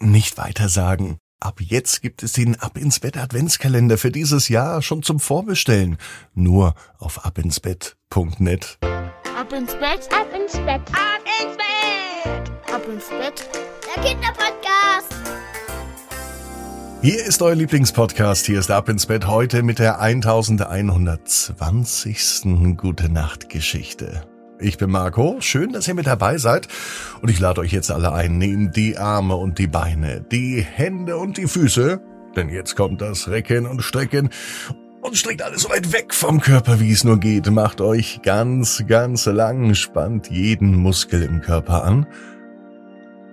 nicht weitersagen. Ab jetzt gibt es den Ab ins Bett Adventskalender für dieses Jahr schon zum Vorbestellen. Nur auf abinsbett.net. Ab ins Bett, ab ins Bett, ab ins Bett, ab ins Bett. Der Kinderpodcast. Hier ist euer Lieblingspodcast. Hier ist Ab ins Bett heute mit der 1120. Gute Nacht Geschichte. Ich bin Marco, schön, dass ihr mit dabei seid und ich lade euch jetzt alle ein, nehmt die Arme und die Beine, die Hände und die Füße, denn jetzt kommt das Recken und Strecken und streckt alles so weit weg vom Körper, wie es nur geht. Macht euch ganz, ganz lang, spannt jeden Muskel im Körper an.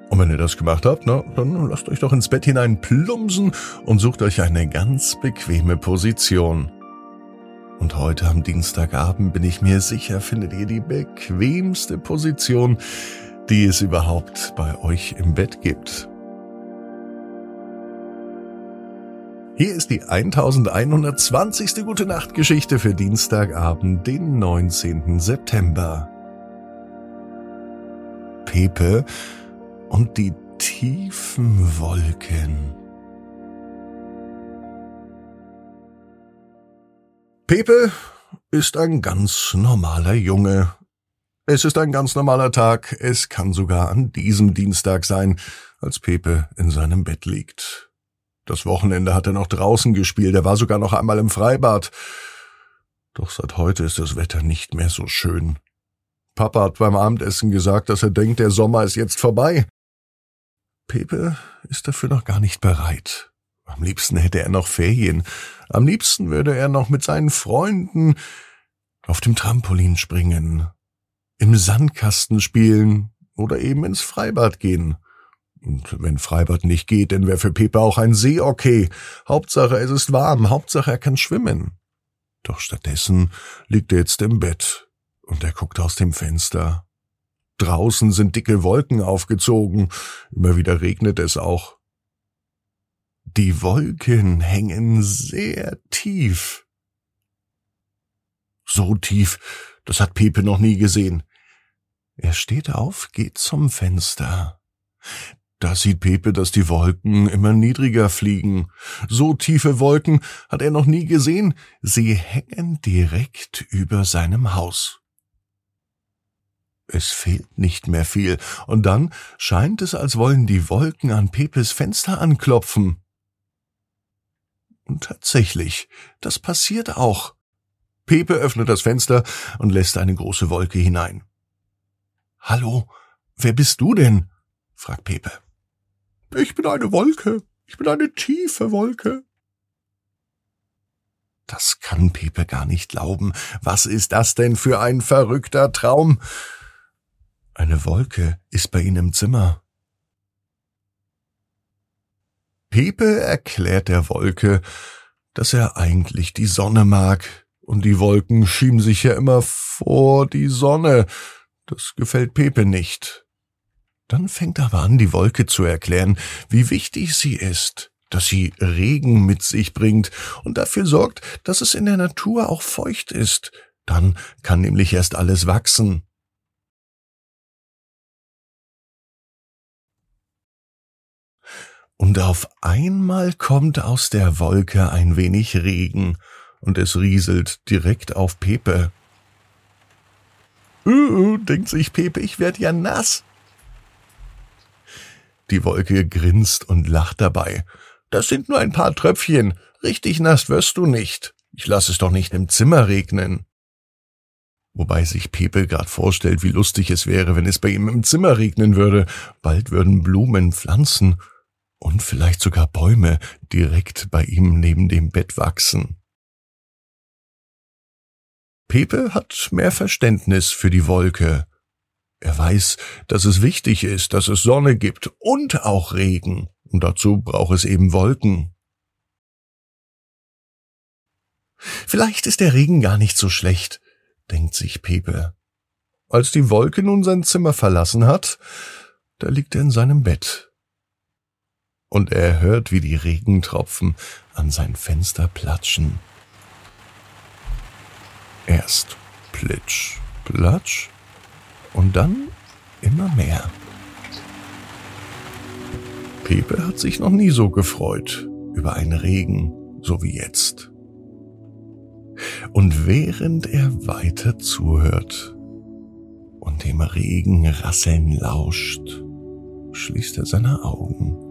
Und wenn ihr das gemacht habt, na, dann lasst euch doch ins Bett hinein plumpsen und sucht euch eine ganz bequeme Position. Und heute am Dienstagabend bin ich mir sicher, findet ihr die bequemste Position, die es überhaupt bei euch im Bett gibt. Hier ist die 1120. Gute Nacht Geschichte für Dienstagabend, den 19. September. Pepe und die tiefen Wolken. Pepe ist ein ganz normaler Junge. Es ist ein ganz normaler Tag, es kann sogar an diesem Dienstag sein, als Pepe in seinem Bett liegt. Das Wochenende hat er noch draußen gespielt, er war sogar noch einmal im Freibad. Doch seit heute ist das Wetter nicht mehr so schön. Papa hat beim Abendessen gesagt, dass er denkt, der Sommer ist jetzt vorbei. Pepe ist dafür noch gar nicht bereit. Am liebsten hätte er noch Ferien. Am liebsten würde er noch mit seinen Freunden auf dem Trampolin springen, im Sandkasten spielen oder eben ins Freibad gehen. Und wenn Freibad nicht geht, dann wäre für Pepe auch ein See okay. Hauptsache es ist warm, Hauptsache er kann schwimmen. Doch stattdessen liegt er jetzt im Bett und er guckt aus dem Fenster. Draußen sind dicke Wolken aufgezogen, immer wieder regnet es auch. Die Wolken hängen sehr tief. So tief, das hat Pepe noch nie gesehen. Er steht auf, geht zum Fenster. Da sieht Pepe, dass die Wolken immer niedriger fliegen. So tiefe Wolken hat er noch nie gesehen. Sie hängen direkt über seinem Haus. Es fehlt nicht mehr viel, und dann scheint es, als wollen die Wolken an Pepes Fenster anklopfen. Und tatsächlich, das passiert auch. Pepe öffnet das Fenster und lässt eine große Wolke hinein. Hallo, wer bist du denn? fragt Pepe. Ich bin eine Wolke. Ich bin eine tiefe Wolke. Das kann Pepe gar nicht glauben. Was ist das denn für ein verrückter Traum? Eine Wolke ist bei Ihnen im Zimmer. Pepe erklärt der Wolke, dass er eigentlich die Sonne mag, und die Wolken schieben sich ja immer vor die Sonne. Das gefällt Pepe nicht. Dann fängt er aber an, die Wolke zu erklären, wie wichtig sie ist, dass sie Regen mit sich bringt und dafür sorgt, dass es in der Natur auch feucht ist. Dann kann nämlich erst alles wachsen. Und auf einmal kommt aus der Wolke ein wenig Regen, und es rieselt direkt auf Pepe. Uh, denkt sich Pepe, ich werd ja nass. Die Wolke grinst und lacht dabei. Das sind nur ein paar Tröpfchen. Richtig nass wirst du nicht. Ich lass es doch nicht im Zimmer regnen. Wobei sich Pepe grad vorstellt, wie lustig es wäre, wenn es bei ihm im Zimmer regnen würde. Bald würden Blumen, Pflanzen und vielleicht sogar Bäume direkt bei ihm neben dem Bett wachsen. Pepe hat mehr Verständnis für die Wolke. Er weiß, dass es wichtig ist, dass es Sonne gibt und auch Regen, und dazu braucht es eben Wolken. Vielleicht ist der Regen gar nicht so schlecht, denkt sich Pepe. Als die Wolke nun sein Zimmer verlassen hat, da liegt er in seinem Bett und er hört, wie die Regentropfen an sein Fenster platschen. Erst plitsch, platsch und dann immer mehr. Pepe hat sich noch nie so gefreut über einen Regen, so wie jetzt. Und während er weiter zuhört und dem Regen rasseln lauscht, schließt er seine Augen.